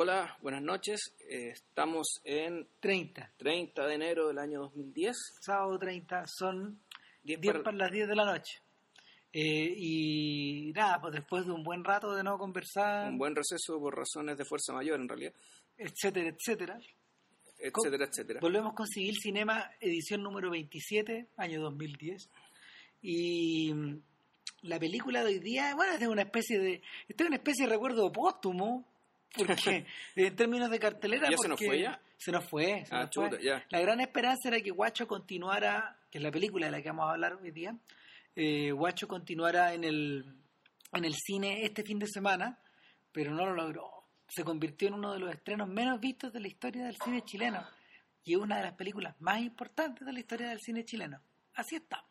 Hola, buenas noches. Eh, estamos en 30. 30 de enero del año 2010. Sábado 30 son 10 10 para- para las 10 de la noche. Eh, y nada, pues después de un buen rato de no conversar, Un buen receso por razones de fuerza mayor, en realidad, etcétera, etcétera, etcétera, etcétera. volvemos con Civil Cinema, edición número 27, año 2010. Y mm, la película de hoy día, bueno, es de una especie de. Esta es una especie de recuerdo póstumo, porque en términos de cartelera. ¿Ya se nos fue ya? Se nos fue. se Ah, nos fue. chuta, ya. La gran esperanza era que Guacho continuara, que es la película de la que vamos a hablar hoy día, eh, Guacho continuara en el, en el cine este fin de semana, pero no lo logró. Se convirtió en uno de los estrenos menos vistos de la historia del cine chileno y es una de las películas más importantes de la historia del cine chileno. Así está.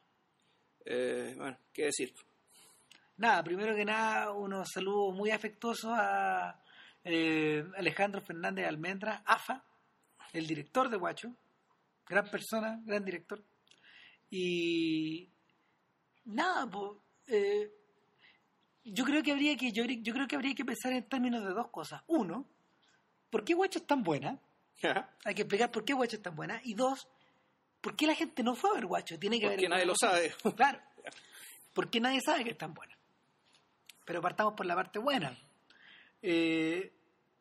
Eh, bueno, ¿qué decir? Nada, primero que nada, unos saludos muy afectuosos a eh, Alejandro Fernández Almendra, AFA, el director de Guacho, gran persona, gran director. Y nada, pues, eh, yo creo que habría que yo, yo creo que habría que pensar en términos de dos cosas. Uno, ¿por qué Guacho es tan buena? Hay que explicar por qué Guacho es tan buena. Y dos, ¿por qué la gente no fue a ver Guacho? Tiene que haber Porque nadie lo sabe. Claro. Porque nadie sabe que es tan buena. Pero partamos por la parte buena. Eh,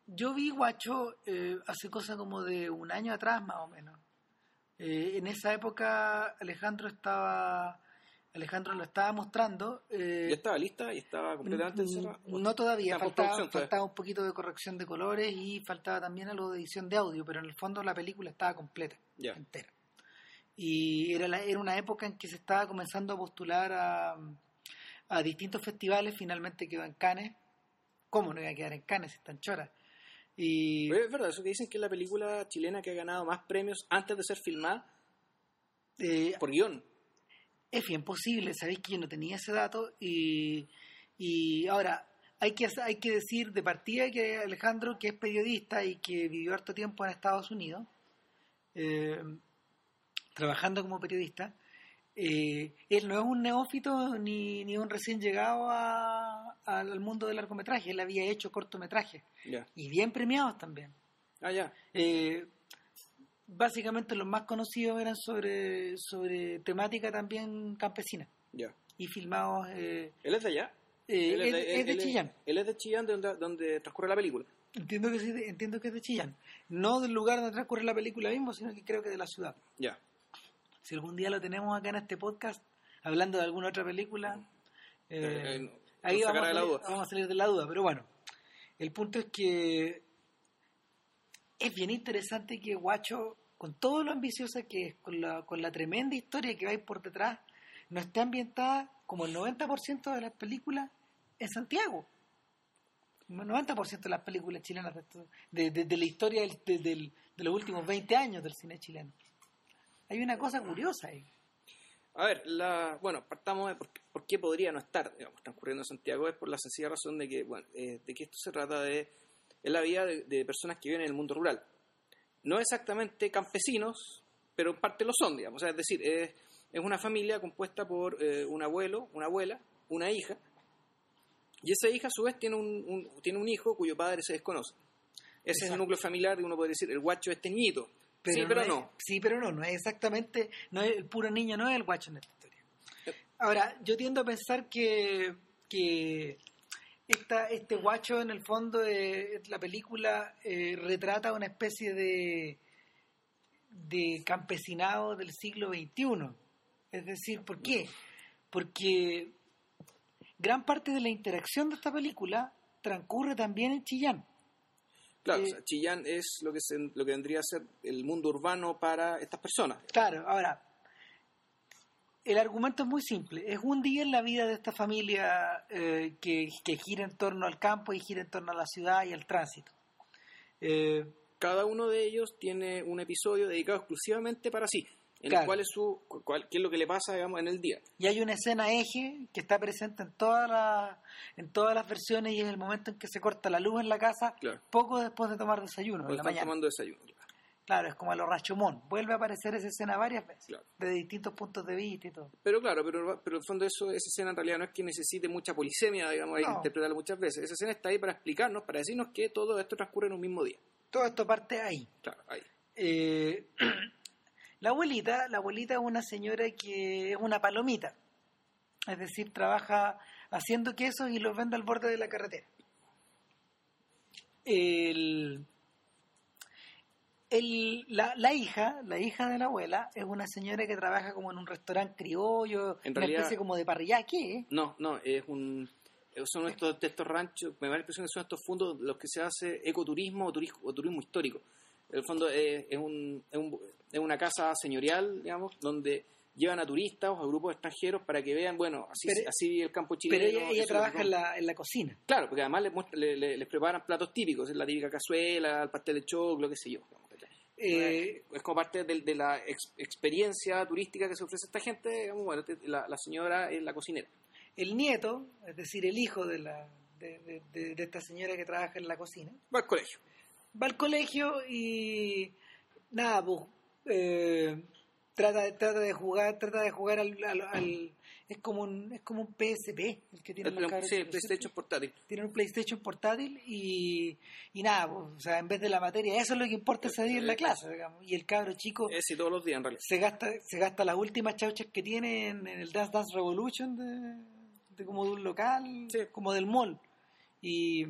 yo vi Guacho eh, hace cosa como de un año atrás, más o menos. Eh, en esa época Alejandro estaba. Alejandro lo estaba mostrando. eh, ¿Ya estaba lista? ¿Y estaba completamente encerrada? No todavía, Está en faltaba, faltaba un poquito de corrección de colores y faltaba también algo de edición de audio, pero en el fondo la película estaba completa, entera. Y era, la- era una época en que se estaba comenzando a postular a, a distintos festivales, finalmente quedó en Cannes. ¿Cómo no iba a quedar en Cannes si están choras? Y Pero es verdad, eso que dicen que es la película chilena que ha ganado más premios antes de ser filmada eh, por guion. Es bien posible, sabéis que yo no tenía ese dato y, y ahora hay que, hay que decir de partida que Alejandro, que es periodista y que vivió harto tiempo en Estados Unidos, eh, trabajando como periodista, eh, él no es un neófito ni, ni un recién llegado a- al mundo del largometraje, él había hecho cortometrajes y bien premiados también. Ah, ya. Eh, básicamente los más conocidos eran sobre, sobre temática también campesina Ya. y filmados eh, ¿Él es de allá? eh, Él es, es de él Chillán. Él es de Chillán, de donde, donde transcurre la película. Entiendo que, sí, entiendo que es de Chillán. No del lugar donde transcurre la película mismo, sino que creo que de la ciudad. Ya. Si algún día lo tenemos acá en este podcast, hablando de alguna otra película, eh, Eh, eh, ahí vamos a, salir, duda. vamos a salir de la duda. Pero bueno, el punto es que es bien interesante que Guacho, con todo lo ambiciosa que es, con la, con la tremenda historia que hay por detrás, no esté ambientada como el 90% de las películas en Santiago. El 90% de las películas chilenas de, de, de- de la historia del- de, del- de los últimos 20 años del cine chileno. Hay una cosa curiosa ahí. A ver, la, bueno, partamos de por, qué- por qué podría no estar, digamos, transcurriendo en Santiago, es por la sencilla razón de que, bueno, eh, de que esto se trata de, es la vida de, de personas que viven en el mundo rural. No exactamente campesinos, pero en parte lo son, digamos. O sea, es decir, es, es una familia compuesta por eh, un abuelo, una abuela, una hija, y esa hija a su vez tiene un, un- tiene un hijo cuyo padre se desconoce. Ese es el núcleo familiar, uno puede decir, el guacho es sí, no pero es- no. Sí, pero no, no es exactamente, no es, el puro niño no es el guacho en esta historia. Ahora, yo tiendo a pensar que, que esta, este guacho en el fondo de la película eh, retrata una especie de, de campesinado del siglo XXI. Es decir, ¿por qué? Porque gran parte de la interacción de esta película transcurre también en Chillán. Claro, Eh, o sea, Chillán es lo que, se, lo que vendría a ser el mundo urbano para estas personas. Claro, ahora, el argumento es muy simple. Es un día en la vida de esta familia eh, que, que gira en torno al campo y gira en torno a la ciudad y al tránsito. Eh, Cada uno de ellos tiene un episodio dedicado exclusivamente para sí, en Claro. el cual es su, cuál- qué es lo que le pasa, digamos, en el día. y hay una escena eje que está presente en todas las en todas las versiones y es el momento en que se corta la luz en la casa Claro. poco después de tomar desayuno en la están mañana. tomando desayuno. Claro, es como a lo Rashomon. Vuelve a aparecer esa escena varias veces, Claro. de distintos puntos de vista y todo. Pero claro, pero, pero en el fondo eso, esa escena en realidad no es que necesite mucha polisemia, digamos, hay que No. interpretarla muchas veces. Esa escena está ahí para explicarnos, para decirnos que todo esto transcurre en un mismo día. Todo esto parte ahí. Claro, ahí. Eh, la abuelita, la abuelita es una señora que es una palomita. Es decir, trabaja haciendo quesos y los vende al borde de la carretera. El, el- la, la hija, la hija de la abuela, es una señora que trabaja como en un restaurante criollo, En una realidad- especie como de parrilla. ¿Qué? No, no, es un... Son estos, estos ranchos, me da la impresión que son estos fondos los que se hace ecoturismo o turismo, o turismo histórico. En el fondo es, es, un, es, un- es una casa señorial, digamos, donde llevan a turistas o a grupos extranjeros para que vean, bueno, así, Pero- así el campo chileno. Pero ella, trabaja en la, en la cocina. Claro, porque además les, muestra- le- le- les preparan platos típicos, es la típica cazuela, el pastel de choclo, qué sé yo. Eh, es como parte de, de la ex- experiencia turística que se ofrece a esta gente. digamos, bueno, te- la, la señora es la cocinera. el nieto, es decir, el hijo de, la, de- de esta señora que trabaja en la cocina, Va al colegio. Va al colegio y nada, pues, eh, trata, trata de jugar, trata de jugar al, al- al- es como un, es como un PSP el que tiene El- sí, el PlayStation portátil. tiene un PlayStation portátil y, y nada, pues, o sea, en vez de la materia, eso es lo que importa ese día en la clase, digamos, y el cabro chico Es y todos los días en realidad. se gasta, se gasta las últimas chauchas que tiene en, en el Dance Dance Revolution de, de como de un local, Sí. como del mall. Y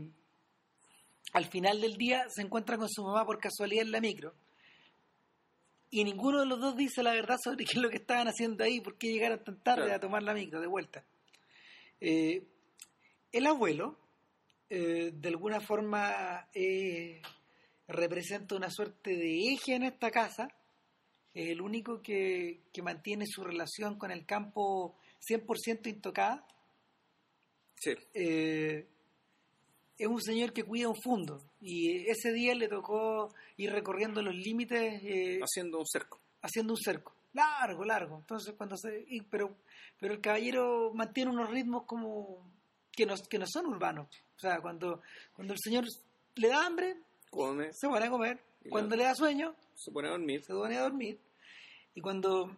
al final del día se encuentra con su mamá por casualidad en la micro. Y ninguno de los dos dice la verdad sobre qué es lo que estaban haciendo ahí, por qué llegaron tan tarde Claro. a tomar la micro de vuelta. Eh, el abuelo, eh, de alguna forma, eh, representa una suerte de eje en esta casa. Es el único que, que mantiene su relación con el campo 100% intocada. Sí. Eh, es un señor que cuida un fondo y ese día le tocó ir recorriendo los límites eh, Haciendo un cerco. haciendo un cerco. Largo largo. Entonces cuando se y- pero pero el caballero mantiene unos ritmos como que no, que no son urbanos. O sea cuando cuando el señor le da hambre Come, se pone a comer. Cuando le da sueño se pone a dormir. se pone a dormir. Y cuando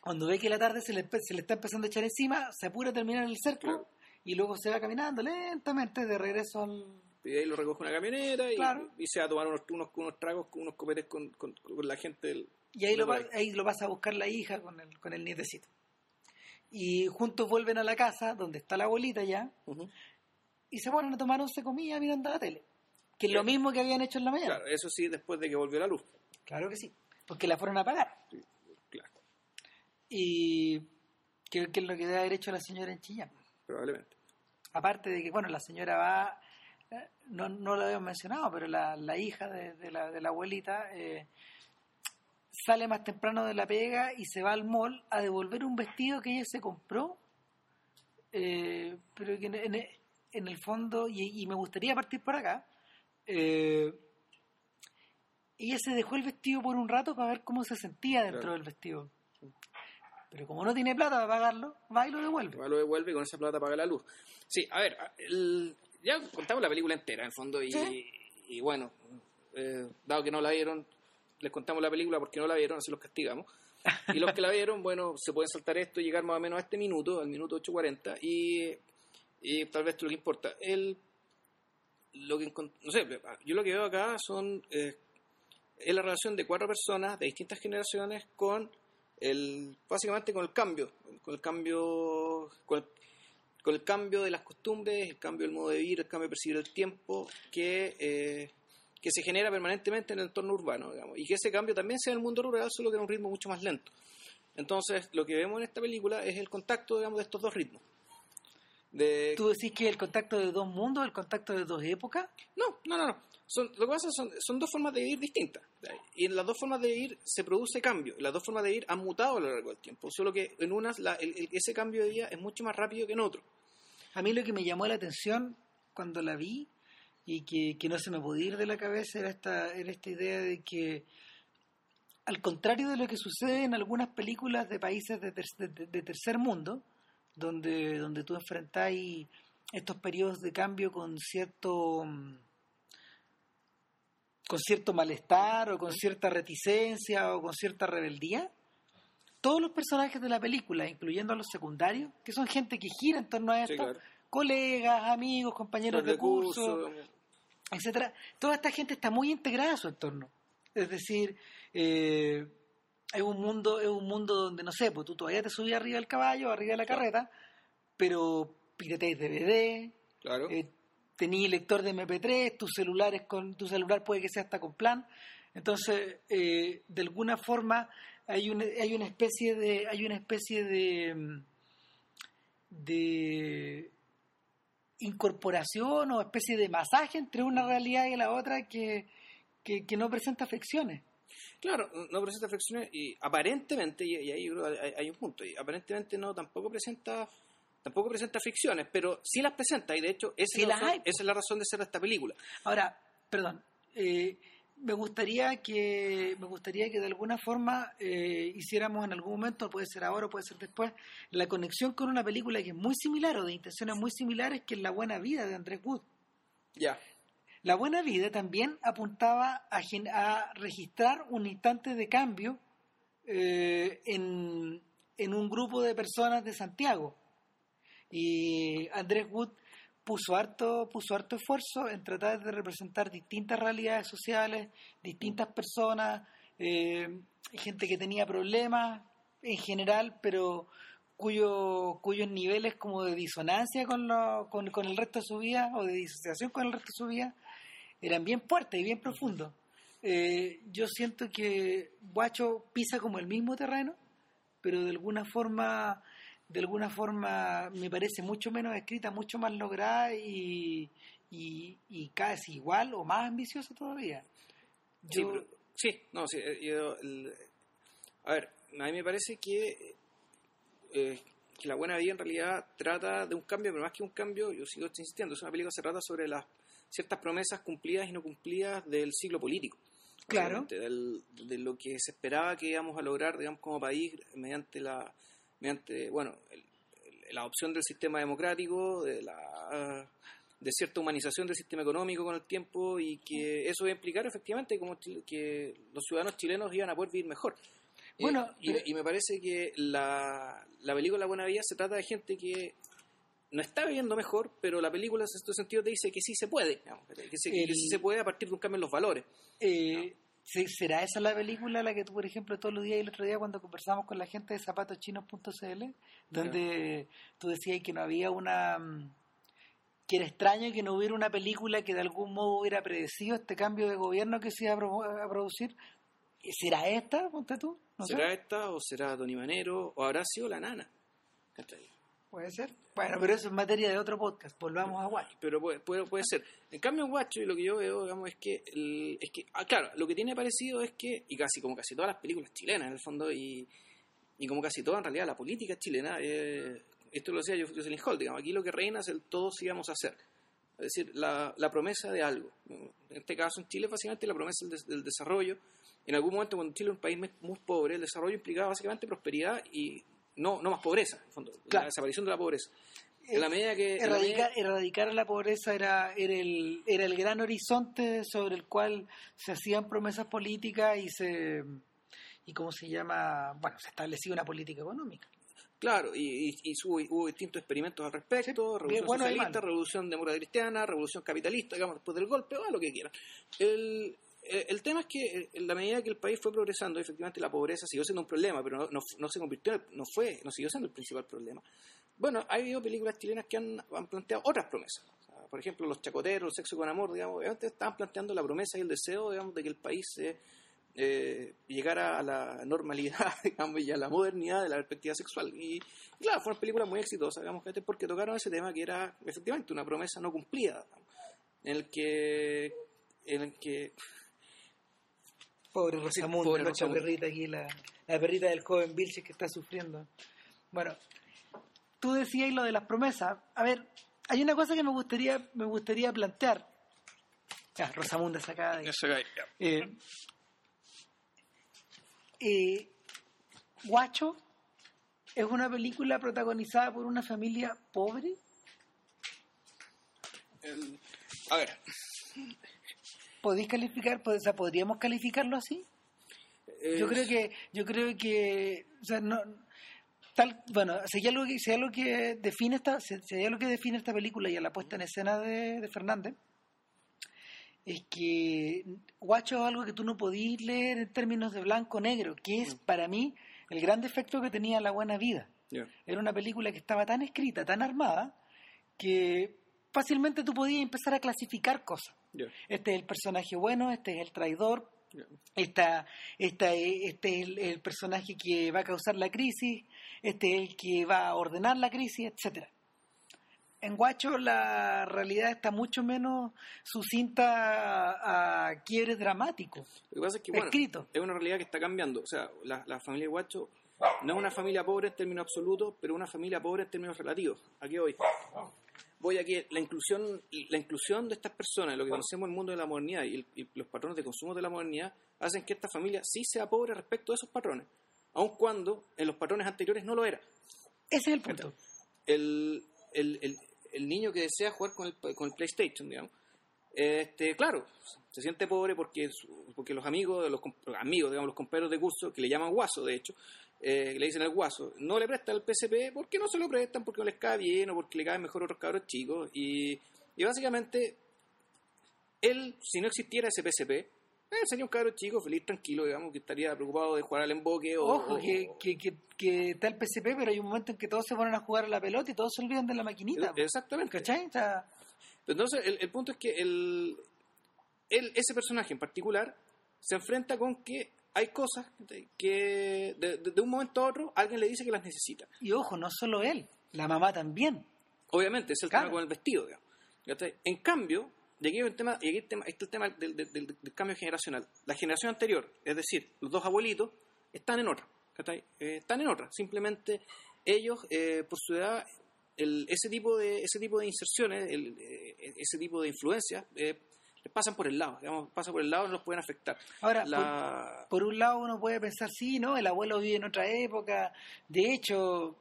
cuando ve que la tarde se le, se le está empezando a echar encima se apura a terminar el cerco. Claro. Y luego se va caminando lentamente de regreso al Y ahí lo recoge una camionera y, Claro. y se va a tomar unos, unos, unos tragos, unos copetes con, con, con la gente del... y ahí lo, va, ahí lo vas a buscar la hija con el, con el nietecito y juntos vuelven a la casa donde está la abuelita ya y se ponen a tomar once comida mirando la tele que es lo Sí. mismo que habían hecho en la mañana Claro, eso sí, después de que volvió la luz. claro que sí porque la fueron a pagar Claro, y que, que es lo que debe haber hecho la señora en Chillán probablemente. Aparte de que, bueno, la señora va, eh, no, no lo habíamos mencionado, pero la, la hija de, de la, de la abuelita eh, sale más temprano de la pega y se va al mall a devolver un vestido que ella se compró, eh, pero que en, en- en el fondo, y, y me gustaría partir por acá, eh, ella se dejó el vestido por un rato para ver cómo se sentía dentro Claro. del vestido. Pero como no tiene plata para pagarlo, va y lo devuelve. Igual lo devuelve y con esa plata paga la luz. Sí, a ver, el- ya contamos la película entera en el fondo y, Sí. y bueno, eh, dado que no la vieron, les contamos la película porque no la vieron, así los castigamos. Y los que la vieron, bueno, se pueden saltar esto y llegar más o menos a este minuto, al minuto 8.40 y, y tal vez esto es lo que importa. El, lo que no sé, yo lo que veo acá son eh, es la relación de cuatro personas de distintas generaciones con el básicamente con el cambio, con el cambio con el, con el cambio de las costumbres, el cambio del modo de vivir, el cambio de percibir el tiempo que eh, que se genera permanentemente en el entorno urbano, digamos, y que ese cambio también sea en el mundo rural, solo que en un ritmo mucho más lento. Entonces, lo que vemos en esta película es el contacto, digamos, de estos dos ritmos. De, ¿Tú decís que el contacto de dos mundos, el contacto de dos épocas? No, no, no, no. Son, lo que pasa son, son dos formas de vivir distintas. Y en las dos formas de vivir se produce cambio. Las dos formas de vivir han mutado a lo largo del tiempo. Solo que en unas la- el- el- ese cambio de vida es mucho más rápido que en otro. A mí lo que me llamó la atención cuando la vi y que, que no se me podía ir de la cabeza era esta, era esta idea de que, al contrario de lo que sucede en algunas películas de países de, ter- de- de tercer mundo, donde, donde tú enfrentáis estos periodos de cambio con cierto mm, con cierto malestar o con cierta reticencia o con cierta rebeldía. Todos los personajes de la película, incluyendo a los secundarios, que son gente que gira en torno a esto, Sí, claro. colegas, amigos, compañeros Los de curso, curso, etcétera. Toda esta gente está muy integrada a su entorno. Es decir, eh, es un mundo, es un mundo donde no sé, pues tú todavía te subías arriba del caballo, arriba de la Claro. carreta, pero pirateáis DVD, Claro. eh, tenías lector de MP3, tu celular es con, tu celular puede que sea hasta con plan. Entonces, eh, de alguna forma hay una, hay una especie de, hay una especie de de incorporación o especie de masaje entre una realidad y la otra que, que, que no presenta fricciones. Claro, no presenta fricciones y aparentemente, y, y ahí creo hay, hay un punto, y aparentemente no tampoco presenta tampoco presenta fricciones, pero sí las presenta y de hecho esa, Sí es, la razón, esa es la razón de ser de esta película. Ahora, perdón, eh, me gustaría que me gustaría que de alguna forma eh, hiciéramos en algún momento, puede ser ahora o puede ser después, la conexión con una película que es muy similar o de intenciones muy similares que es La Buena Vida de Andrés Wood. Ya, La Buena Vida también apuntaba a, a registrar un instante de cambio eh, en, un grupo de personas de Santiago. Y Andrés Wood puso harto, puso harto esfuerzo en tratar de representar distintas realidades sociales, distintas personas, eh, gente que tenía problemas en general, pero cuyo, cuyos niveles como de disonancia con, lo- con el resto de su vida o de disociación con el resto de su vida eran bien fuertes y bien profundos. Eh, yo siento que Guacho pisa como el mismo terreno, pero de alguna forma, de alguna forma me parece mucho menos escrita, mucho más lograda y, y, y casi igual o más ambiciosa todavía. sí, pero- sí, no, sí, eh, yo, el- a ver, a mí me parece que, eh, que La Buena Vida en realidad trata de un cambio, pero más que un cambio, yo sigo insistiendo, es una película que se trata sobre las ciertas promesas cumplidas y no cumplidas del siglo político. Claro. Del- de lo que se esperaba que íbamos a lograr, digamos, como país mediante la, mediante, bueno, el- el- la adopción del sistema democrático, de la de cierta humanización del sistema económico con el tiempo y que eso va a implicar efectivamente como que los ciudadanos chilenos iban a poder vivir mejor. Bueno, Eh, y, pero- y me parece que la, la película La Buena Vida se trata de gente que no está viviendo mejor, pero la película en este sentido te dice que sí se puede, digamos, que, se, que El- sí se puede a partir de un cambio en los valores. Eh, ¿se- ¿Será esa la película la que tú, por ejemplo, todos los días y el otro día cuando conversamos con la gente de zapatoschinos.cl, donde tú decías que no había una... mm, que era extraño que no hubiera una película que de algún modo hubiera predecido este cambio de gobierno que se iba a, a producir? ¿Será esta, ponte tú? No sé. ¿Será esta o será Tony Manero o habrá sido la nana? Puede ser. Bueno, pero eso es materia de otro podcast. Volvamos a Guay. pero puede, puede, puede ser. En cambio, Guacho, y lo que yo veo, digamos, es que, el- es que ah, claro, lo que tiene parecido es que, y casi como casi todas las películas chilenas, en el fondo, y, y como casi toda, en realidad, la política chilena, eh, esto lo decía Jocelyn Holt, digamos, aquí lo que reina es el todos íbamos a hacer. Es decir, la, la promesa de algo. En este caso, en Chile, básicamente, la promesa del, des- del desarrollo. En algún momento, cuando Chile era un país muy- pobre, el desarrollo implicaba básicamente prosperidad y no, no más pobreza, en fondo, Claro. la desaparición de la pobreza. En la medida que... la Erradicar, medida- erradicar la pobreza era, era, el, era el gran horizonte sobre el cual se hacían promesas políticas y se y cómo se llama bueno se establecía una política económica Claro, y, y- y hubo, hubo distintos experimentos al respecto, Sí, revolución bueno socialista, revolución democrática cristiana, revolución capitalista, digamos, después del golpe, o lo que quieran. El, eh, el tema es que eh, en la medida que el país fue progresando, efectivamente la pobreza siguió siendo un problema, pero no, no, se convirtió, en no fue, no siguió siendo el principal problema. Bueno, ha habido películas chilenas que han, han planteado otras promesas. Por ejemplo, Los Chacoteros, El Sexo con Amor, digamos, obviamente estaban planteando la promesa y el deseo, digamos, de que el país se eh, llegara a la normalidad, digamos, y a la modernidad de la perspectiva sexual. Y, claro, fueron películas muy exitosas, digamos, porque tocaron ese tema que era efectivamente una promesa no cumplida, el que, en el que pobre Rosamunda pobre nuestra perrita aquí la, la perrita del joven Vilches que está sufriendo. Bueno tú decías lo de las promesas. A ver hay una cosa que me gustaría me gustaría plantear. Ya Rosamunda se acaba de ir. Eh, eh, Guacho es una película protagonizada por una familia pobre. El- a ver, ¿Podéis calificar, o sea, podríamos calificarlo así? Yo creo que, yo creo que, o sea, no, tal, bueno, hay algo que, hay algo que define esta, hay algo que define esta película y a la puesta en escena de, de Fernández, es que Guacho es algo que tú no podías leer en términos de blanco-negro, que es para mí el gran defecto que tenía La Buena Vida. Era una película que estaba tan escrita, tan armada, que fácilmente tú podías empezar a clasificar cosas. Este es el personaje bueno, este es el traidor, esta, esta, este es el, personaje que va a causar la crisis, este es el que va a ordenar la crisis, etcétera. En Guacho la realidad está mucho menos sucinta a, quiebres dramáticos. Lo que pasa es que, bueno, es una realidad que está cambiando. O sea, la, la familia de Guacho no es una familia pobre en términos absolutos, pero una familia pobre en términos relativos. Aquí voy. Voy a que la inclusión, la inclusión de estas personas, lo que conocemos en el mundo de la modernidad y, los patrones de consumo de la modernidad, hacen que esta familia sí sea pobre respecto a esos patrones, aun cuando en los patrones anteriores no lo era. Ese es el punto. El, el, el niño que desea jugar con el, con el PlayStation, digamos, este, claro, se siente pobre porque, porque los amigos, los, amigos, digamos, los compañeros de curso, que le llaman guaso, de hecho, eh, le dicen al guaso, no le prestan el PSP porque no se lo prestan, porque no les cae bien o porque le caen mejor otros cabros chicos. Y, y básicamente, él, si no existiera ese PSP, él sería un cabro chico, feliz, tranquilo, digamos, que estaría preocupado de jugar al emboque o... Ojo, que, que, que, está el PSP, pero hay un momento en que todos se ponen a jugar a la pelota y todos se olvidan de la maquinita. Exactamente. ¿Cachai? Entonces, el, punto es que el, ese personaje en particular se enfrenta con que hay cosas que de, un momento a otro alguien le dice que las necesita. Y ojo, no solo él, la mamá también. Obviamente, es el tema con el vestido. En cambio, y aquí, el tema, y está el tema del, cambio generacional. La generación anterior, es decir, los dos abuelitos, están en otra. Eh, están en otra. Simplemente ellos, eh, por su edad, el, ese, tipo de, ese tipo de inserciones, el, eh, ese tipo de influencias, les pasan por el lado. Digamos, pasan por el lado y no los pueden afectar. Ahora, por, un lado uno puede pensar, sí, ¿no? El abuelo vive en otra época. De hecho,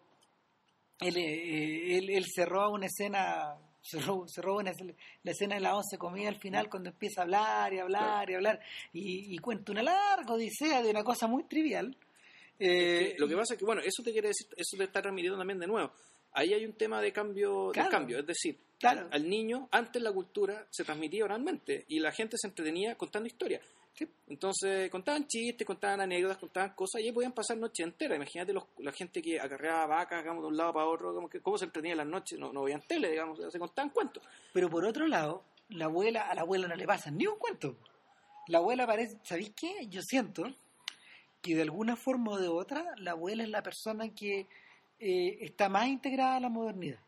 él, él, él cerró una escena se roba, la escena de la once comida al final cuando empieza a hablar y hablar y hablar y, cuenta una larga odisea de una cosa muy trivial. Eh, lo que pasa es que, bueno, eso te quiere decir, eso te está transmitiendo también de nuevo. Ahí hay un tema de cambio, de cambio es decir, al, niño antes la cultura se transmitía oralmente y la gente se entretenía contando historias. Entonces contaban chistes, contaban anécdotas, contaban cosas y ahí podían pasar noche entera. Imagínate la gente que acarreaba vacas, digamos, de un lado para otro, como que, cómo se entretenía las noches, no, no veían tele, digamos, se contaban cuentos. Pero por otro lado, la abuela, a la abuela no le pasa ni un cuento. La abuela parece, ¿sabéis qué? Yo siento que de alguna forma o de otra, la abuela es la persona que eh, está más integrada a la modernidad.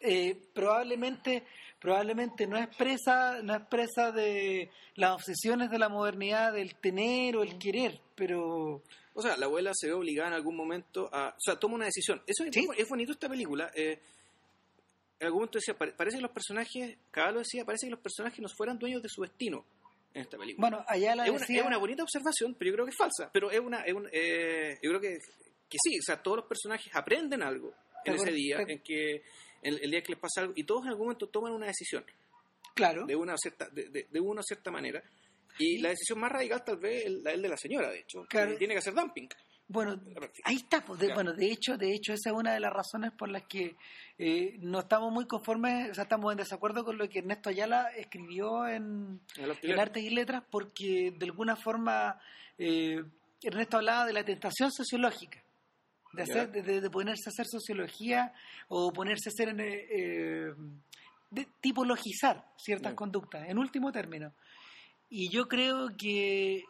Eh, probablemente probablemente no expresa no expresa de las obsesiones de la modernidad del tener o el querer pero o sea la abuela se ve obligada en algún momento a o sea toma una decisión. Eso es, bonito esta película eh, en algún momento decía parece que los personajes cada lo decía parece que los personajes no fueran dueños de su destino en esta película bueno allá la es, una, es una bonita observación pero yo creo que es falsa pero es una es eh, yo creo que que sí o sea todos los personajes aprenden algo en ese día en que el, día que les pasa algo, y todos en algún momento toman una decisión. Claro. De una cierta, de, de, una cierta manera. Y, la decisión más radical tal vez es la de la señora, de hecho, que tiene que hacer dumping. Bueno, ahí está. Pues, bueno, de hecho, de hecho, esa es una de las razones por las que eh, no estamos muy conformes, o sea, estamos en desacuerdo con lo que Ernesto Ayala escribió en, en Artes y Letras, porque de alguna forma eh, Ernesto hablaba de la tentación sociológica de, hacer, de, ponerse a hacer sociología o ponerse a hacer, eh, eh, de tipologizar ciertas conductas, en último término. Y yo creo que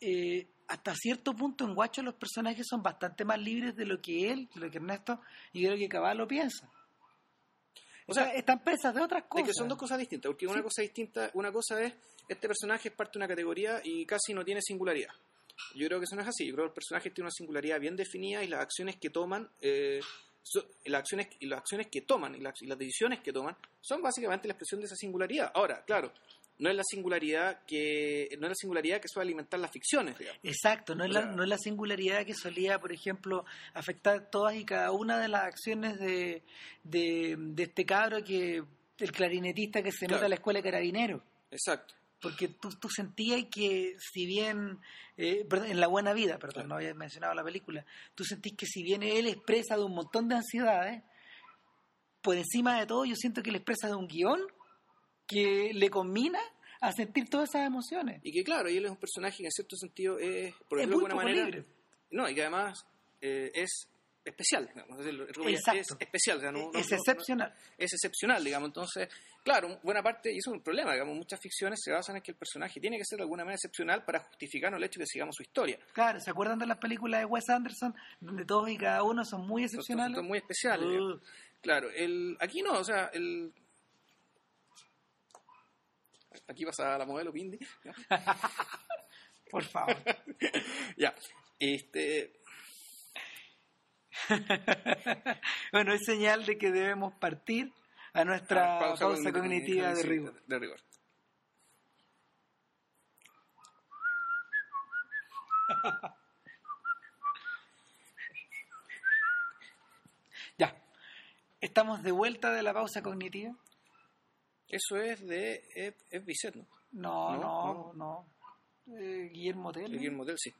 eh, hasta cierto punto en Guacho los personajes son bastante más libres de lo que él, de lo que Ernesto y de lo que Caballo piensa. O, sea, están presas de otras cosas. que son dos cosas distintas, porque una cosa distinta, una cosa es, este personaje es parte de una categoría y casi no tiene singularidad. Yo creo que eso no es así. Yo creo que el personaje tiene una singularidad bien definida y las acciones que toman, eh, las acciones y las acciones que toman y las, decisiones que toman son básicamente la expresión de esa singularidad. Ahora, claro, no es la singularidad que no es la singularidad que suele alimentar las ficciones exacto no es la no es la singularidad que solía por ejemplo afectar todas y cada una de las acciones de, de, este cabro que el clarinetista que se nota en la escuela de carabineros Exacto. Porque tú, tú sentías que si bien, eh, perdón, en La Buena Vida, perdón, Claro. no había mencionado la película, tú sentís que si bien él expresa de un montón de ansiedades, por encima de todo yo siento que él expresa de un guion que le combina a sentir todas esas emociones. Y que claro, y él es un personaje que en cierto sentido es, por es decirlo de alguna manera, libre. no, y que además eh, es especial, digamos, Exacto. es especial, o sea, no- no- es no- excepcional. es excepcional, digamos. Entonces, claro, buena parte, y eso es un problema, digamos, muchas ficciones se basan en que el personaje tiene que ser de alguna manera excepcional para justificarnos el hecho de que sigamos su historia. Claro, ¿se acuerdan de las películas de Wes Anderson, donde todos y cada uno son muy excepcionales? son muy especiales. Uh, Claro, el, aquí no, o sea, el... Aquí pasa la modelo Pindy. ¿no? por favor. ya, este... bueno, es señal de que debemos partir a nuestra ah, pausa, cognitiva de rigor. de rigor. Ya. Estamos de vuelta de la pausa cognitiva. Eso es de... Es, ¿no? No, No, no, no. Eh, Guillermo Tell. El Guillermo Tell, sí.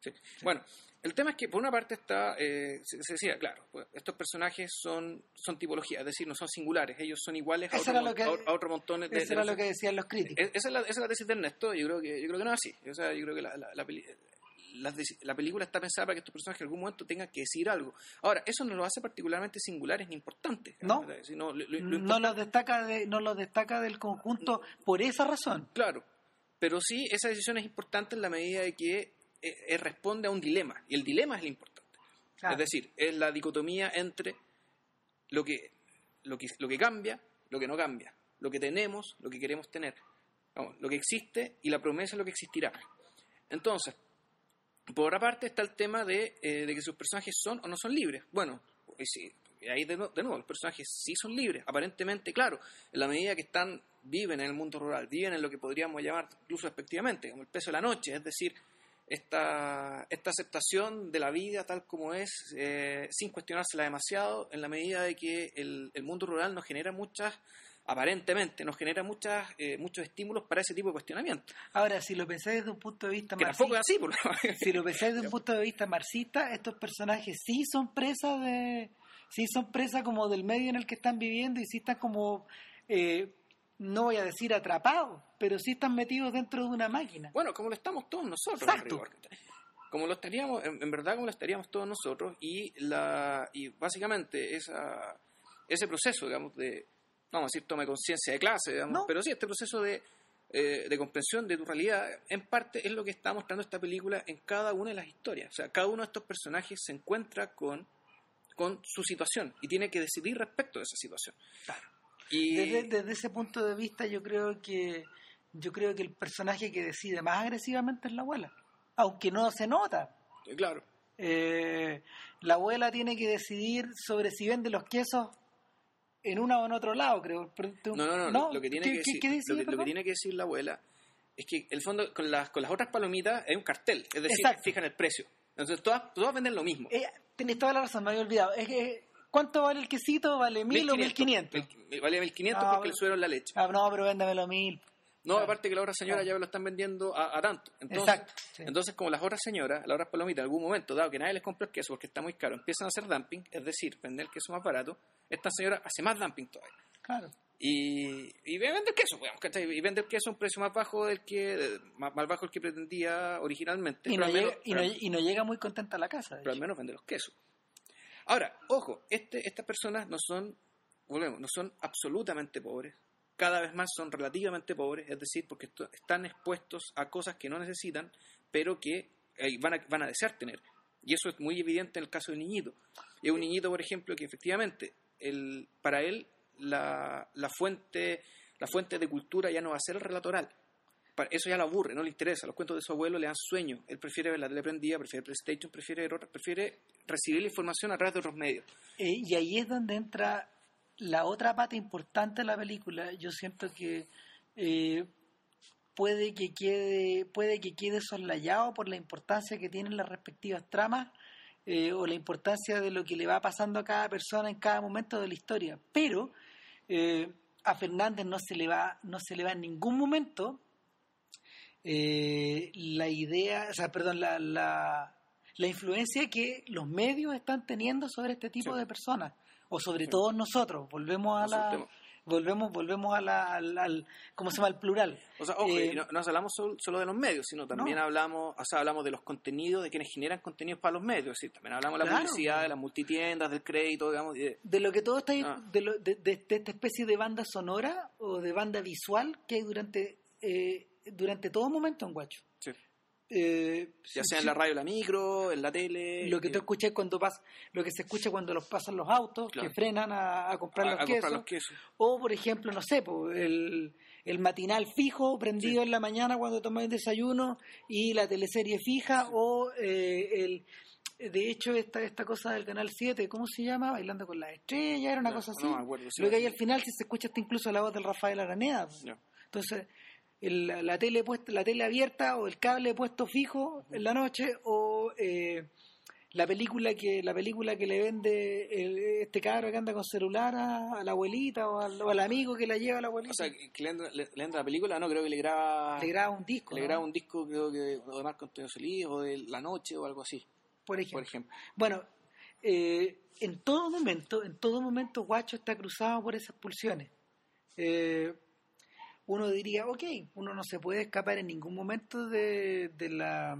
Sí. Bueno, el tema es que por una parte está, eh, se, se decía, claro, pues, estos personajes son, son tipologías, es decir, no son singulares, ellos son iguales a otro, mon- que- a montón de... Eso de- era lo que decían los críticos. Es- Esa es, la, esa es la tesis de Ernesto, yo creo que, yo creo que no es así. O sea, yo creo que la, la, la peli- la película está pensada para que estos personajes en algún momento tengan que decir algo. Ahora, eso no lo hace particularmente singulares ni importantes. No. Sino lo- lo- lo no los destaca de, no los destaca del conjunto por esa razón. Claro, pero sí esa decisión es importante en la medida de que eh, responde a un dilema, y el dilema es lo importante. Claro. Es decir, es la dicotomía entre lo que, lo, que, lo que cambia, lo que no cambia, lo que tenemos, lo que queremos tener, Vamos, lo que existe y la promesa de lo que existirá. Entonces, por otra parte está el tema de, eh, de que sus personajes son o no son libres. Bueno, y sí, y ahí de, de nuevo, los personajes sí son libres, aparentemente, claro, en la medida que están, viven en el mundo rural, viven en lo que podríamos llamar incluso respectivamente, como el peso de la noche, es decir, esta, esta aceptación de la vida tal como es, eh, sin cuestionársela demasiado, en la medida de que el, el mundo rural nos genera muchas, aparentemente, nos genera muchas, eh, muchos estímulos para ese tipo de cuestionamiento. Ahora, si lo pensáis desde un punto de vista Que marxista, es así, por lo si lo pensáis desde un punto de vista marxista, estos personajes sí son presas de, sí son presas como del medio en el que están viviendo y sí están como, eh, no voy a decir atrapados, pero sí están metidos dentro de una máquina. Bueno, como lo estamos todos nosotros, Exacto. Como lo estaríamos, en, en verdad como lo estaríamos todos nosotros, y la y básicamente esa, ese proceso, digamos, de, vamos a decir, toma conciencia de clase, digamos, No. pero sí, este proceso de, eh, de comprensión de tu realidad, en parte es lo que está mostrando esta película en cada una de las historias. O sea, cada uno de estos personajes se encuentra con, con su situación y tiene que decidir respecto de esa situación. Claro. Y, Desde, desde ese punto de vista, yo creo que yo creo que el personaje que decide más agresivamente es la abuela, aunque no se nota. claro, Eh, la abuela tiene que decidir sobre si vende los quesos en uno o en otro lado, creo. Tú- No, no, no. Lo que tiene ¿Qué- que decir, lo que- lo que perdón? tiene que decir la abuela es que el fondo con las con las otras palomitas hay un cartel, es decir, Exacto. fijan el precio. Entonces todas todas venden lo mismo. Eh, tenés toda la razón, me había olvidado. Es que, ¿Cuánto vale el quesito? ¿Vale mil o mil quinientos? Mil- Vale 1500 Ah, porque le subieron la leche. Ah, no, pero véndamelo mil. No, claro. aparte que la otra señora Claro. ya lo están vendiendo a, a tanto. Entonces, Exacto. sí. entonces, como las otras señoras, las otras palomitas, en algún momento, dado que nadie les compra el queso porque está muy caro, empiezan a hacer dumping, es decir, vender el queso más barato, esta señora hace más dumping todavía. Claro. Y, y vende el queso, ¿cachai? Y vende el queso a un precio más bajo del que más, más bajo del que pretendía originalmente. Y no, llega, menos- y, no, pero- y no llega muy contenta a la casa. pero al menos vende los quesos. Ahora, ojo, este, estas personas no son, volvemos, no son absolutamente pobres. Cada vez más son relativamente pobres, es decir, porque esto- están expuestos a cosas que no necesitan, pero que eh, van, a, van a desear tener. Y eso es muy evidente en el caso del niñito. Y es un niñito, por ejemplo, que efectivamente, el, para él, la, la, fuente, la fuente de cultura ya no va a ser el relato oral. Eso ya lo aburre, no le interesa. Los cuentos de su abuelo le dan sueño. Él prefiere ver la tele prendida, prefiere PlayStation, prefiere, prefiere recibir la información a través de otros medios. Eh, y ahí es donde entra la otra pata importante de la película. Yo siento que eh, puede que quede puede que quede soslayado por la importancia que tienen las respectivas tramas eh, o la importancia de lo que le va pasando a cada persona en cada momento de la historia. Pero a Fernández no se le va, no se le va en ningún momento eh, la idea, o sea, perdón, la, la, la, influencia que los medios están teniendo sobre este tipo de personas, o sobre todos nosotros. Volvemos a la volvemos volvemos a la, al, ¿cómo se llama? el plural. O sea, ojo, eh, no, no, hablamos solo, de los medios, sino también hablamos, o sea, hablamos de los contenidos, de quienes generan contenidos para los medios, ¿sí? también hablamos de la publicidad, de las multitiendas, del crédito, digamos. De, lo que todo está ahí, ah. de, de, de, esta especie de banda sonora o de banda visual que hay durante, eh, durante todo momento en Guacho. Sí. Eh, ya sea en la radio, la micro, en la tele. Lo que tú escuchas cuando vas, lo que se escucha cuando los pasan los autos, que frenan a, comprar, los, quesos, O, por ejemplo, no sé, el, el matinal fijo prendido en la mañana cuando tomas el desayuno y la teleserie fija o eh, el de hecho esta esta cosa del canal 7 ¿cómo se llama? Bailando con las estrellas era una cosa así. lo que hay al final si se escucha hasta incluso la voz del Rafael Araneda entonces la, tele puesta, la tele abierta o el cable puesto fijo en la noche o eh, la película que la película que le vende este cabro que anda con celular a, la abuelita o al, amigo que la lleva a la abuelita. O sea, que le entra, le, la película, no, creo que le graba... Le graba un disco. Le graba un disco, creo que de Marco Antonio Solís o de La Noche o algo así. Por ejemplo. Bueno, eh, en todo momento, en todo momento Guacho está cruzado por esas pulsiones. Eh, uno diría, ok, uno no se puede escapar en ningún momento de, la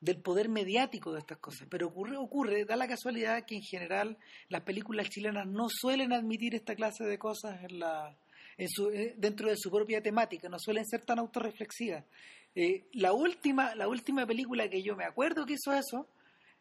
del poder mediático de estas cosas, pero ocurre, ocurre, da la casualidad que en general las películas chilenas no suelen admitir esta clase de cosas en la, en su, eh, dentro de su propia temática, no suelen ser tan autorreflexivas. Eh, la última, la última película que yo me acuerdo que hizo eso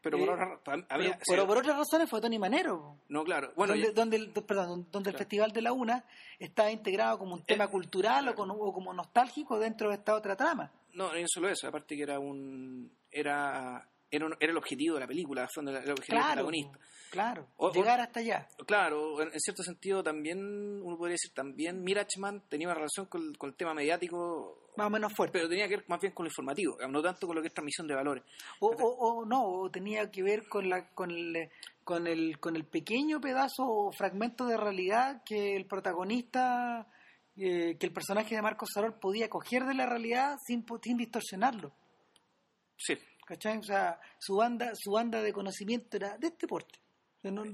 pero por, eh, por otras razones fue Tony Manero. No, claro. Bueno, donde, el, perdón, donde el Festival de la Una está integrado como un eh, tema cultural o, como nostálgico dentro de esta otra trama. No, no solo eso, aparte que era un era era, el objetivo de la película, el objetivo claro, protagonista. Claro, llegar hasta allá. Claro, en, cierto sentido también, uno podría decir, también Mirachman tenía una relación con, con el tema mediático más o menos fuerte. Pero tenía que ver más bien con lo informativo, no tanto con lo que es transmisión de valores. O, o, no, o tenía que ver con la con el, con el con el pequeño pedazo o fragmento de realidad que el protagonista eh, que el personaje de Marcos Sarol podía coger de la realidad sin, sin distorsionarlo. Sí. ¿Cachai? O sea, su banda, su banda de conocimiento era de este porte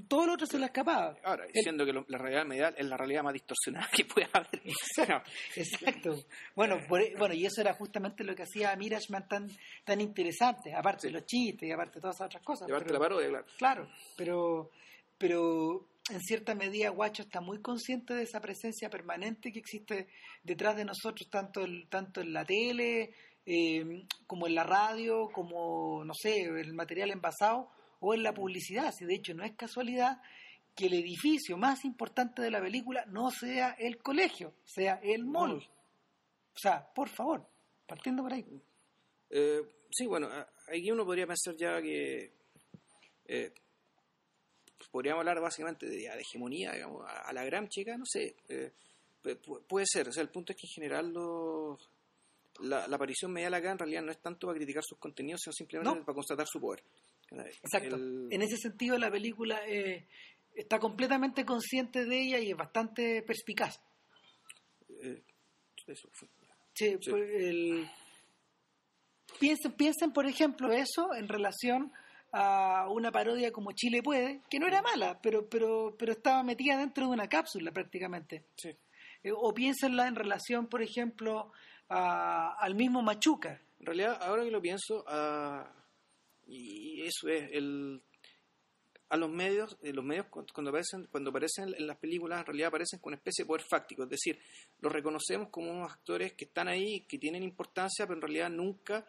todo lo otro se le escapaba. Ahora, diciendo que la realidad medial es la realidad más distorsionada que puede haber. Exacto. Bueno, e, bueno, y eso era justamente lo que hacía a Mirashman tan, tan interesante, aparte de los chistes y aparte de todas esas otras cosas. Y aparte la parodia, claro. Claro, pero, pero en cierta medida Guacho está muy consciente de esa presencia permanente que existe detrás de nosotros, tanto, tanto en la tele, eh, como en la radio, como, no sé, el material envasado o en la publicidad. Si de hecho no es casualidad que el edificio más importante de la película no sea el colegio, sea el mall. O sea, por favor, partiendo por ahí. Eh, sí, bueno, aquí uno podría pensar ya que eh, podríamos hablar básicamente de, hegemonía, digamos, a, la gran chica, no sé, eh, puede ser, o sea, el punto es que en general la, aparición medial acá en realidad no es tanto para criticar sus contenidos, sino simplemente para constatar su poder. Exacto. En ese sentido, la película eh, está completamente consciente de ella y es bastante perspicaz. Eh, sí, pues, piensen, piensen, por ejemplo, eso en relación a una parodia como Chile puede, que no era mala, pero, pero, pero estaba metida dentro de una cápsula prácticamente. Sí. Eh, o piénsenla en relación, por ejemplo, al mismo Machuca. En realidad, ahora que lo pienso, a, y eso es el a los medios, eh, los medios cuando aparecen, cuando aparecen en las películas en realidad aparecen con una especie de poder fáctico, es decir, los reconocemos como unos actores que están ahí, que tienen importancia, pero en realidad nunca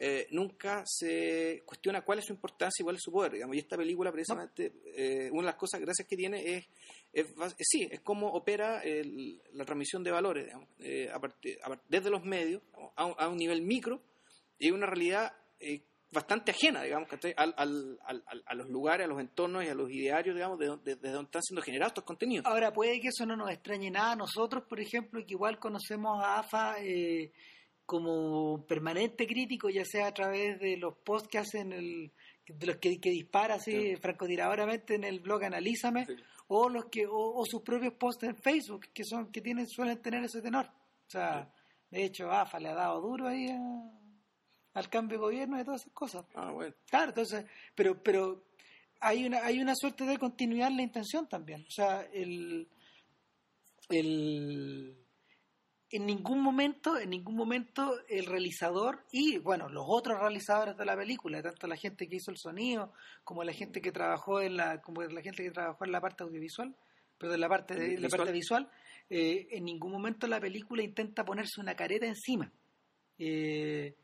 eh, nunca se cuestiona cuál es su importancia y cuál es su poder. Digamos. Y esta película, precisamente, eh, una de las cosas gracias que tiene es, es, sí, es cómo opera la transmisión de valores, digamos, desde los medios a, a, un nivel micro y una realidad bastante ajena, digamos, al, al, al, a los lugares, a los entornos y a los idearios, digamos, desde de, donde están siendo generados estos contenidos. Ahora, puede que eso no nos extrañe nada a nosotros, por ejemplo, que igual conocemos a AFA eh, como permanente crítico, ya sea a través de los posts que hacen, el, de los que, que dispara así francotiradoramente en el blog Analízame, o los que o, sus propios posts en Facebook que son que tienen suelen tener ese tenor. O sea de hecho AFA le ha dado duro ahí al cambio de gobierno y todas esas cosas ah bueno claro entonces pero pero hay una hay una suerte de continuidad en la intención también o sea el el en ningún momento, en ningún momento el realizador y bueno, los otros realizadores de la película, tanto la gente que hizo el sonido, como la gente que trabajó en la, como la gente que trabajó en la parte audiovisual, pero en la parte de, visual. la parte visual, eh, en ningún momento la película intenta ponerse una careta encima. Eh,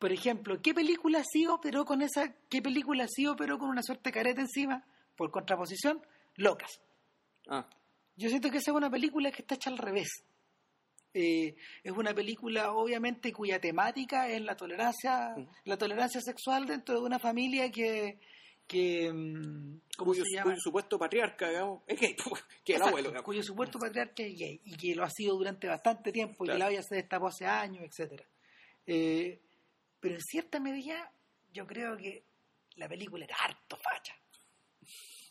por ejemplo, ¿qué película sí operó con esa, qué película sí operó con una suerte careta encima? Por contraposición, Locas. Ah. Yo siento que esa es una película que está hecha al revés. Eh, es una película obviamente cuya temática es la tolerancia la tolerancia sexual dentro de una familia que que mm, ¿cómo cuyo, se llama? cuyo supuesto patriarca digamos, es gay que el abuelo cuyo supuesto patriarca es gay y que lo ha sido durante bastante tiempo y que la había se destapó hace años etcétera eh, pero en cierta medida yo creo que la película era harto facha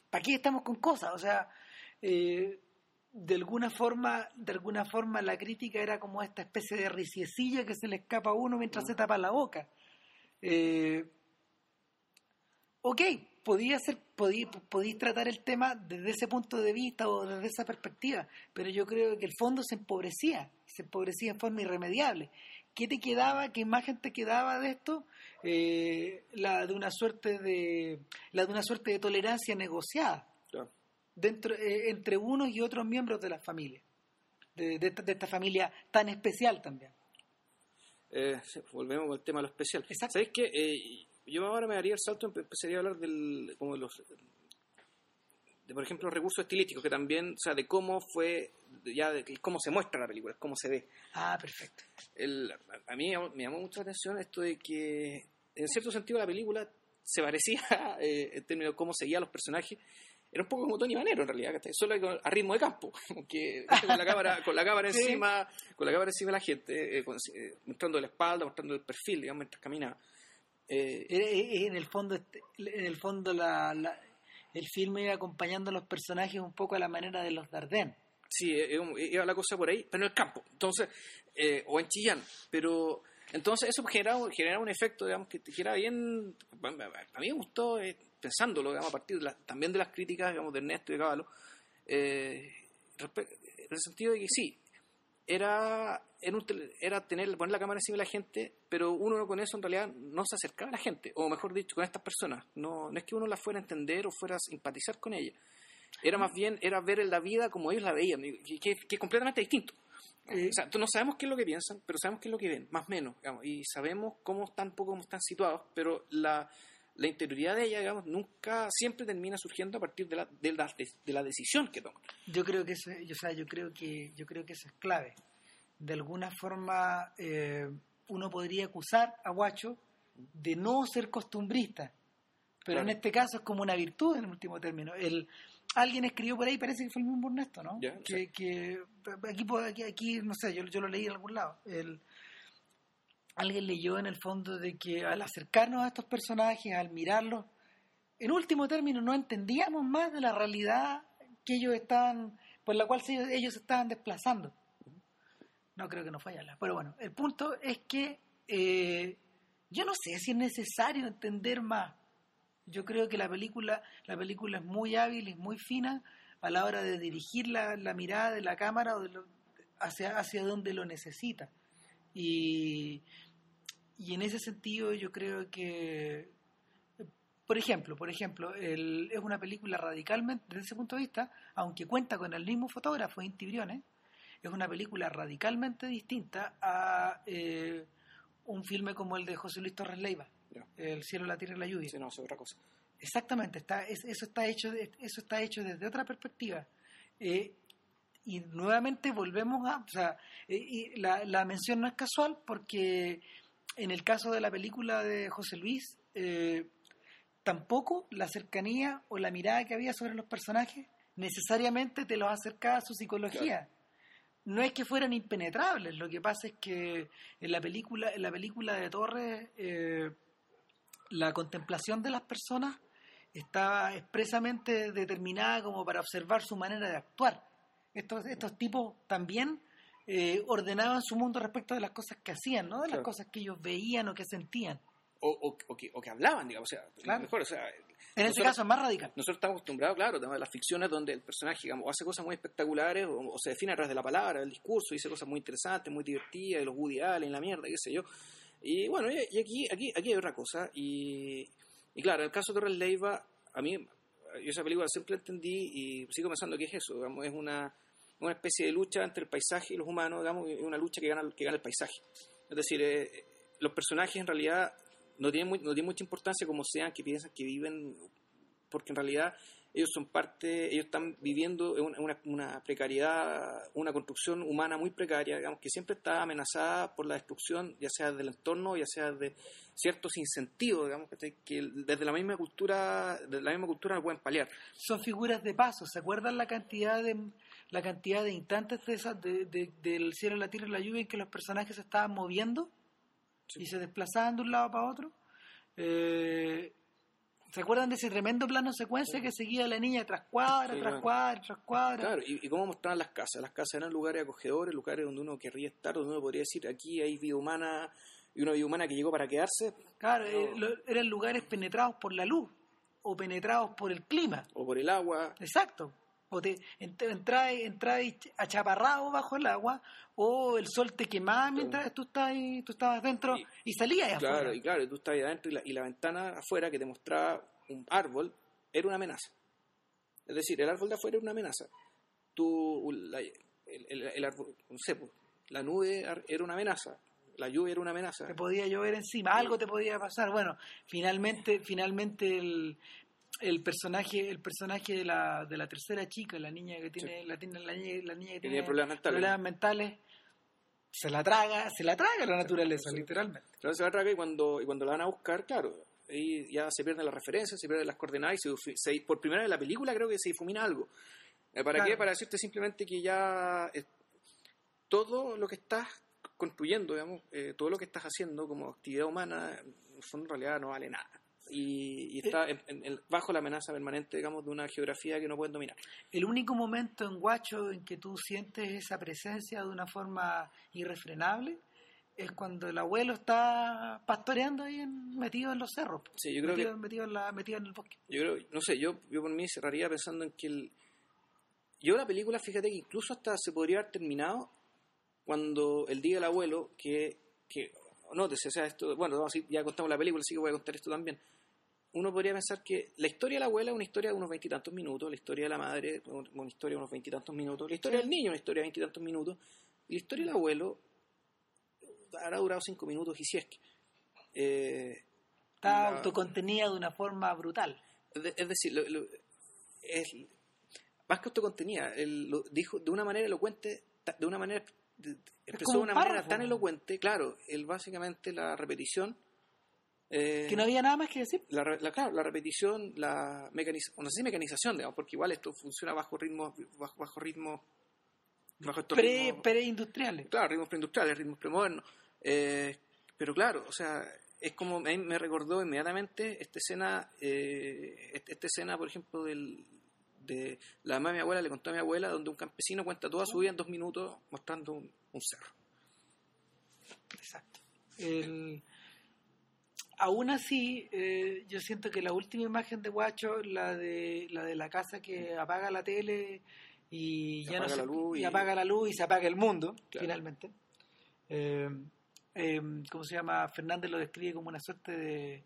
¿para qué estamos con cosas? o sea eh, de alguna forma, de alguna forma la crítica era como esta especie de riciecilla que se le escapa a uno mientras se tapa la boca. Eh, ok, podía ser, podía, podía tratar el tema desde ese punto de vista o desde esa perspectiva, pero yo creo que el fondo se empobrecía, se empobrecía en forma irremediable. ¿Qué te quedaba, qué imagen te quedaba de esto? Eh, la de una suerte de, la de una suerte de tolerancia negociada dentro, eh, entre unos y otros miembros de la familia, de, esta, familia tan especial también. Eh, volvemos al tema de lo especial. ¿Sabéis qué? Eh, yo ahora me daría el salto, empezaría a hablar del, como de los, de, por ejemplo, recursos estilísticos, que también, o sea, de cómo fue, ya de cómo se muestra la película, cómo se ve. Ah, perfecto. a mí me llamó mucho la atención esto de que, en cierto sentido, la película se parecía, en términos de cómo seguía a los personajes, era un poco como Tony Manero en realidad, solo a ritmo de campo, que con la cámara, con la cámara encima, con la cámara encima de la gente, eh, eh, mostrando la espalda, mostrando el perfil, digamos, mientras caminaba. Eh, en el fondo, este, en el fondo la, el filme iba acompañando a los personajes un poco a la manera de los Dardenne. Sí, iba la cosa por ahí, pero en el campo, entonces, o en Chillán, pero entonces eso generaba, generaba un efecto, digamos, que, que era bien, a mí me gustó, pensándolo, digamos, a partir también de las críticas, digamos, de Ernesto y de Caballo, eh, en el sentido de que sí, era, era, tener, poner la cámara encima de la gente, pero uno con eso en realidad no se acercaba a la gente, o mejor dicho, con estas personas. No, no es que uno la fuera a entender o fuera a simpatizar con ella. Era más bien, era ver la vida como ellos la veían, que, es completamente distinto. Eh, o sea, no sabemos qué es lo que piensan, pero sabemos qué es lo que ven, más o menos, digamos, y sabemos cómo están, poco cómo están situados, pero la, la interioridad de ella, digamos, nunca, siempre termina surgiendo a partir de la, de la, de, la decisión que toma. Yo creo que eso, o sea, yo creo que, yo creo que eso es clave. De alguna forma, eh, uno podría acusar a Guacho de no ser costumbrista, pero en este caso es como una virtud en el último término. El, alguien escribió por ahí, parece que fue el mismo Ernesto, ¿no? que, que aquí, aquí, aquí, no sé, yo, yo lo leí en algún lado. El, alguien leyó en el fondo de que al acercarnos a estos personajes, al mirarlos, en último término no entendíamos más de la realidad que ellos estaban, por la cual ellos se estaban desplazando. No creo que no falla, pero bueno, el punto es que eh, yo no sé si es necesario entender más. Yo creo que la película, la película es muy hábil y muy fina a la hora de dirigir la, mirada de la cámara hacia, hacia donde lo necesita. Y, y en ese sentido yo creo que, por ejemplo, por ejemplo, es una película radicalmente, desde ese punto de vista, aunque cuenta con el mismo fotógrafo, Inti Briones, es una película radicalmente distinta a eh, un filme como el de José Luis Torres Leiva, El cielo, la tierra y la lluvia. no, es otra cosa. Exactamente, está, eso, está hecho eso está hecho desde otra perspectiva. Eh, y nuevamente volvemos a, o sea, eh, y la, la mención no es casual porque en el caso de la película de José Luis, eh, tampoco la cercanía o la mirada que había sobre los personajes necesariamente te los acercaba a su psicología. No es que fueran impenetrables, lo que pasa es que en la película, en la película de Torres, eh, la contemplación de las personas estaba expresamente determinada como para observar su manera de actuar. Estos, estos tipos también eh, ordenaban su mundo respecto de las cosas que hacían, no de las cosas que ellos veían o que sentían. O, o, o que, o que hablaban, digamos, o sea, Claro. mejor, o sea, En este Nosotros- caso es más radical. nosotros estamos acostumbrados, claro, a las ficciones donde el personaje, digamos, hace cosas muy espectaculares o, o se define a través de la palabra, del discurso, dice cosas muy interesantes, muy divertidas, de los Woody Allen, la mierda, qué sé yo. Y bueno, y, y aquí, aquí, aquí hay otra cosa. Y, y claro, en el caso de Torres Leiva, a mí, yo esa película siempre la entendí y sigo pensando que es eso, digamos, es una, una especie de lucha entre el paisaje y los humanos, digamos, y una lucha que gana, que gana el paisaje. Es decir, eh, los personajes en realidad no tienen, muy- no tienen mucha importancia como sean, que piensan que viven, porque en realidad ellos son parte, ellos están viviendo en una, una- precariedad, una construcción humana muy precaria, digamos, que siempre está amenazada por la destrucción, ya sea del entorno, ya sea de ciertos incentivos, digamos, que desde la misma cultura, desde la misma cultura no pueden paliar. Son figuras de paso. ¿Se acuerdan la cantidad de la cantidad de instantes de esas de- de- del cielo, la tierra y la lluvia en que los personajes se estaban moviendo Sí. y se desplazaban de un lado para otro? Eh, ¿Se acuerdan de ese tremendo plano secuencia que seguía la niña tras cuadra, Sí, tras bueno. cuadra, tras cuadra? Claro, y, y cómo mostraban las casas. Las casas eran lugares acogedores, lugares donde uno querría estar, donde uno podría decir, aquí hay vida humana, y una vida humana que llegó para quedarse, Claro, eh, lo- eran lugares penetrados por la luz o penetrados por el clima. o por el agua. Exacto. O te entras achaparrado bajo el agua o el sol te quemaba mientras tú estabas, ahí- tú estabas dentro Y- y, salías Claro, afuera. y claro, tú estabas adentro y la, y la ventana afuera que te mostraba un árbol era una amenaza. Es decir, el árbol de afuera era una amenaza. Tú, la- el, el- el árbol, no sé, pues, la nube era una amenaza, la lluvia era una amenaza. Te podía llover encima, algo te podía pasar. Bueno, finalmente, finalmente el, el personaje, el personaje de la, de la tercera chica, la niña que tiene, la, tiene la, niña, la niña que tiene problemas mentales. problemas mentales, se la traga, se la traga la naturaleza, literalmente. Entonces se va a tragar y cuando, y cuando la van a buscar, claro, ahí ya se pierden las referencias, se pierden las coordenadas y se, por primera vez en la película creo que se difumina algo. Eh, ¿Para Claro. qué? Para decirte simplemente que ya eh, todo lo que estás construyendo, digamos, eh, todo lo que estás haciendo como actividad humana, en realidad no vale nada. Y, y está en- en- en- bajo la amenaza permanente, digamos, de una geografía que no pueden dominar. El único momento en Guacho en que tú sientes esa presencia de una forma irrefrenable es cuando el abuelo está pastoreando ahí en- metido en los cerros. Sí, yo creo metido, que metido en la, metido en el bosque. Yo creo, no sé, yo, yo por mí cerraría pensando en que el... Yo la película, fíjate que incluso hasta se podría haber terminado cuando el día del abuelo, que, que nótese, o sea, esto, bueno, ya contamos la película, así que voy a contar esto también. Uno podría pensar que la historia de la abuela es una historia de unos veintitantos minutos, la historia de la madre un- una historia de unos veintitantos minutos, la historia del niño una historia de veintitantos minutos, y la historia del abuelo habrá durado cinco minutos y si es que... Eh, Está autocontenida de una forma brutal. es de- es decir, lo- lo- es, más que autocontenida, él lo dijo de una manera elocuente, de una manera de- expresó de un una manera párrafo. tan elocuente, claro, él básicamente la repetición, eh, Que no había nada más que decir. la, la- claro, la repetición, la mecanización, no sé si mecanización, digamos, porque igual esto funciona bajo ritmos, bajo, bajo ritmos, bajo estos Pre, ritmos- preindustriales. claro, ritmos preindustriales, ritmos premodernos. Eh, pero claro, o sea, es como a mí me recordó inmediatamente esta escena, eh, esta, esta escena, por ejemplo, del, de la mamá de mi abuela le contó a mi abuela, donde un campesino cuenta toda su vida en dos minutos mostrando un, un cerro. Exacto. El- Aún así, eh, yo siento que la última imagen de Guacho, la de la de la casa que apaga la tele y Se ya no apaga se- la luz y y- apaga la luz y se apaga el mundo, Claro. finalmente. Eh, eh, ¿Cómo se llama? Fernández lo describe como una suerte de,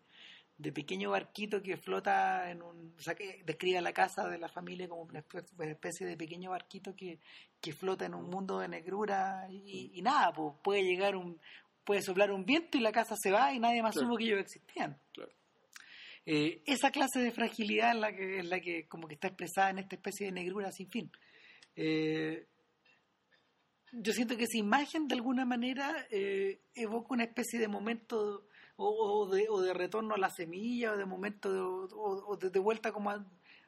de pequeño barquito que flota en un... O sea, que describe a la casa de la familia como una espe- una especie de pequeño barquito que, que flota en un mundo de negrura y, y nada, pues puede llegar un... Puede soplar un viento y la casa se va y nadie más Claro. supo que ellos existían. Claro. Eh, esa clase de fragilidad es la que es la que como que está expresada en esta especie de negrura sin fin. Eh, yo siento que esa imagen de alguna manera eh, evoca una especie de momento o, o de, o de retorno a la semilla o de momento de, o, o de, de vuelta como a,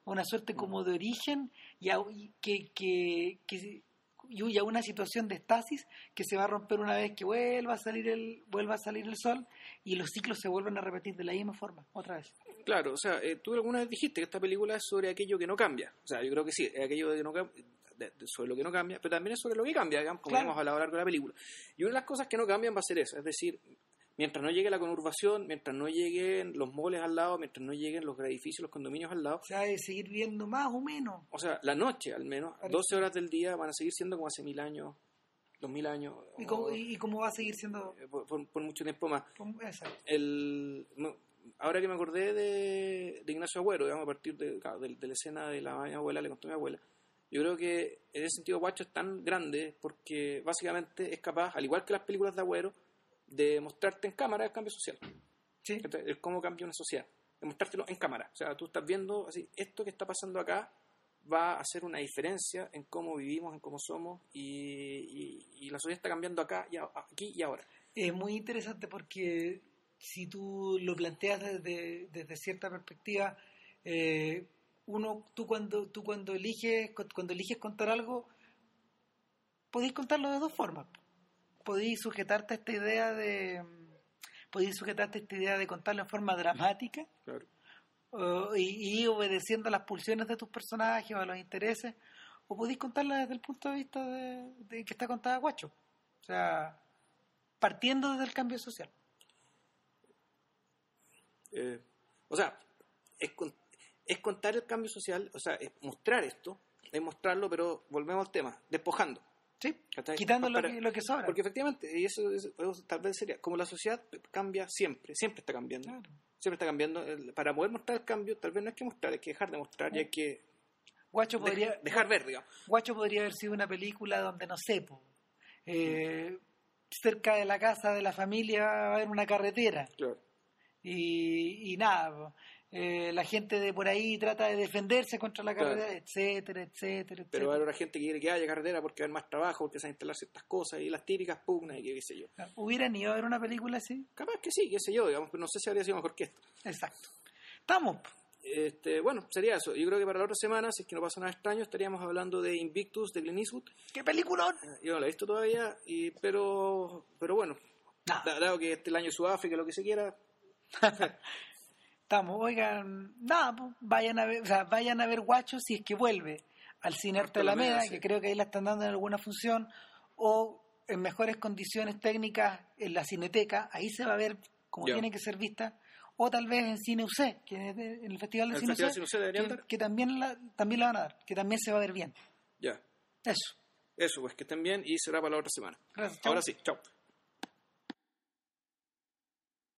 una suerte como de origen y, a- y que, que, que y a una situación de estasis que se va a romper una vez que vuelva a salir el vuelva a salir el sol y los ciclos se vuelven a repetir de la misma forma otra vez Claro, o sea, eh, tú alguna vez dijiste que esta película es sobre aquello que no cambia. O sea, yo creo que sí, es aquello de que no de- sobre lo que no cambia, pero también es sobre lo que cambia, digamos, como Claro. hemos hablado a lo largo de la película. Y una de las cosas que no cambian va a ser eso, es decir, mientras no llegue la conurbación, mientras no lleguen los moles al lado, mientras no lleguen los edificios, los condominios al lado, o sea de seguir viendo más o menos o sea, la noche al menos, Claro. 12 horas del día van a seguir siendo como hace mil años, dos mil años, y cómo, y, y cómo va a seguir siendo eh, por, por- por mucho tiempo más. exacto. el no, ahora que me acordé de, de Ignacio Agüero, digamos, a partir de, de- de la escena de la abuela, le contó a mi abuela, yo creo que en ese sentido Guacho es tan grande porque básicamente es capaz, al igual que las películas de Agüero, de mostrarte en cámara el cambio social. sí. El cómo cambia una sociedad. De mostrártelo en cámara. O sea, tú estás viendo así, esto que está pasando acá va a hacer una diferencia en cómo vivimos, en cómo somos, y, y- y la sociedad está cambiando acá, y a- aquí y ahora. Es muy interesante porque si tú lo planteas desde, desde cierta perspectiva, eh, uno, tú cuando, tú cuando eliges, cuando eliges contar algo, podéis contarlo de dos formas. Podéis sujetarte a esta idea de, podéis sujetarte a esta idea de contarlo en forma dramática Claro. o- y, y obedeciendo a las pulsiones de tus personajes o a los intereses, o podéis contarla desde el punto de vista de, de que está contada guacho. O sea, partiendo desde el cambio social. Eh, o sea, es, es contar el cambio social, o sea, es mostrar esto, es mostrarlo, pero volvemos al tema, despojando. Sí, quitando lo que, lo que sobra. Porque efectivamente, y eso, eso- eso tal vez sería, como la sociedad cambia siempre, siempre está cambiando. Claro. Siempre está cambiando. Para poder mostrar el cambio, tal vez no hay que mostrar, hay que dejar de mostrar y hay que Guacho podría, dejar ver, digamos. Guacho podría haber sido una película donde, no sé, po, eh, cerca de la casa de la familia va a haber una carretera Claro. y, y nada, po, eh, la gente de por ahí trata de defenderse contra la Claro. carretera, etcétera, etcétera, Pero etcétera. habrá gente que quiere que haya carretera porque va a haber más trabajo, porque se van a instalar ciertas cosas y las típicas pugnas y qué, qué sé yo. ¿Hubieran ido a ver una película así? Capaz que sí, qué sé yo, digamos, pero no sé si habría sido mejor que esto. Exacto. Estamos. Este, bueno, sería eso. Yo creo que para la otra semana, si es que no pasa nada extraño, estaríamos hablando de Invictus, de Clint Eastwood. ¡Qué peliculón! Eh, Yo no la he visto todavía, y, pero, pero bueno, dado que este es el año de Sudáfrica, lo que se quiera, Estamos, oigan, nada, pues, vayan a ver, o sea, vayan a ver Guacho si es que vuelve al Cine Arte Alameda, sí. que creo que ahí la están dando en alguna función, o en mejores condiciones técnicas en la Cineteca, ahí se va a ver como Ya. tiene que ser vista, o tal vez en Cine UC, que en el Festival de el Cine Festival UC, Cine UC que, que también, la, también la van a dar, que también se va a ver bien. ya. Eso. Eso, pues que estén bien y será para la otra semana. Gracias. chao. Ahora sí, chao.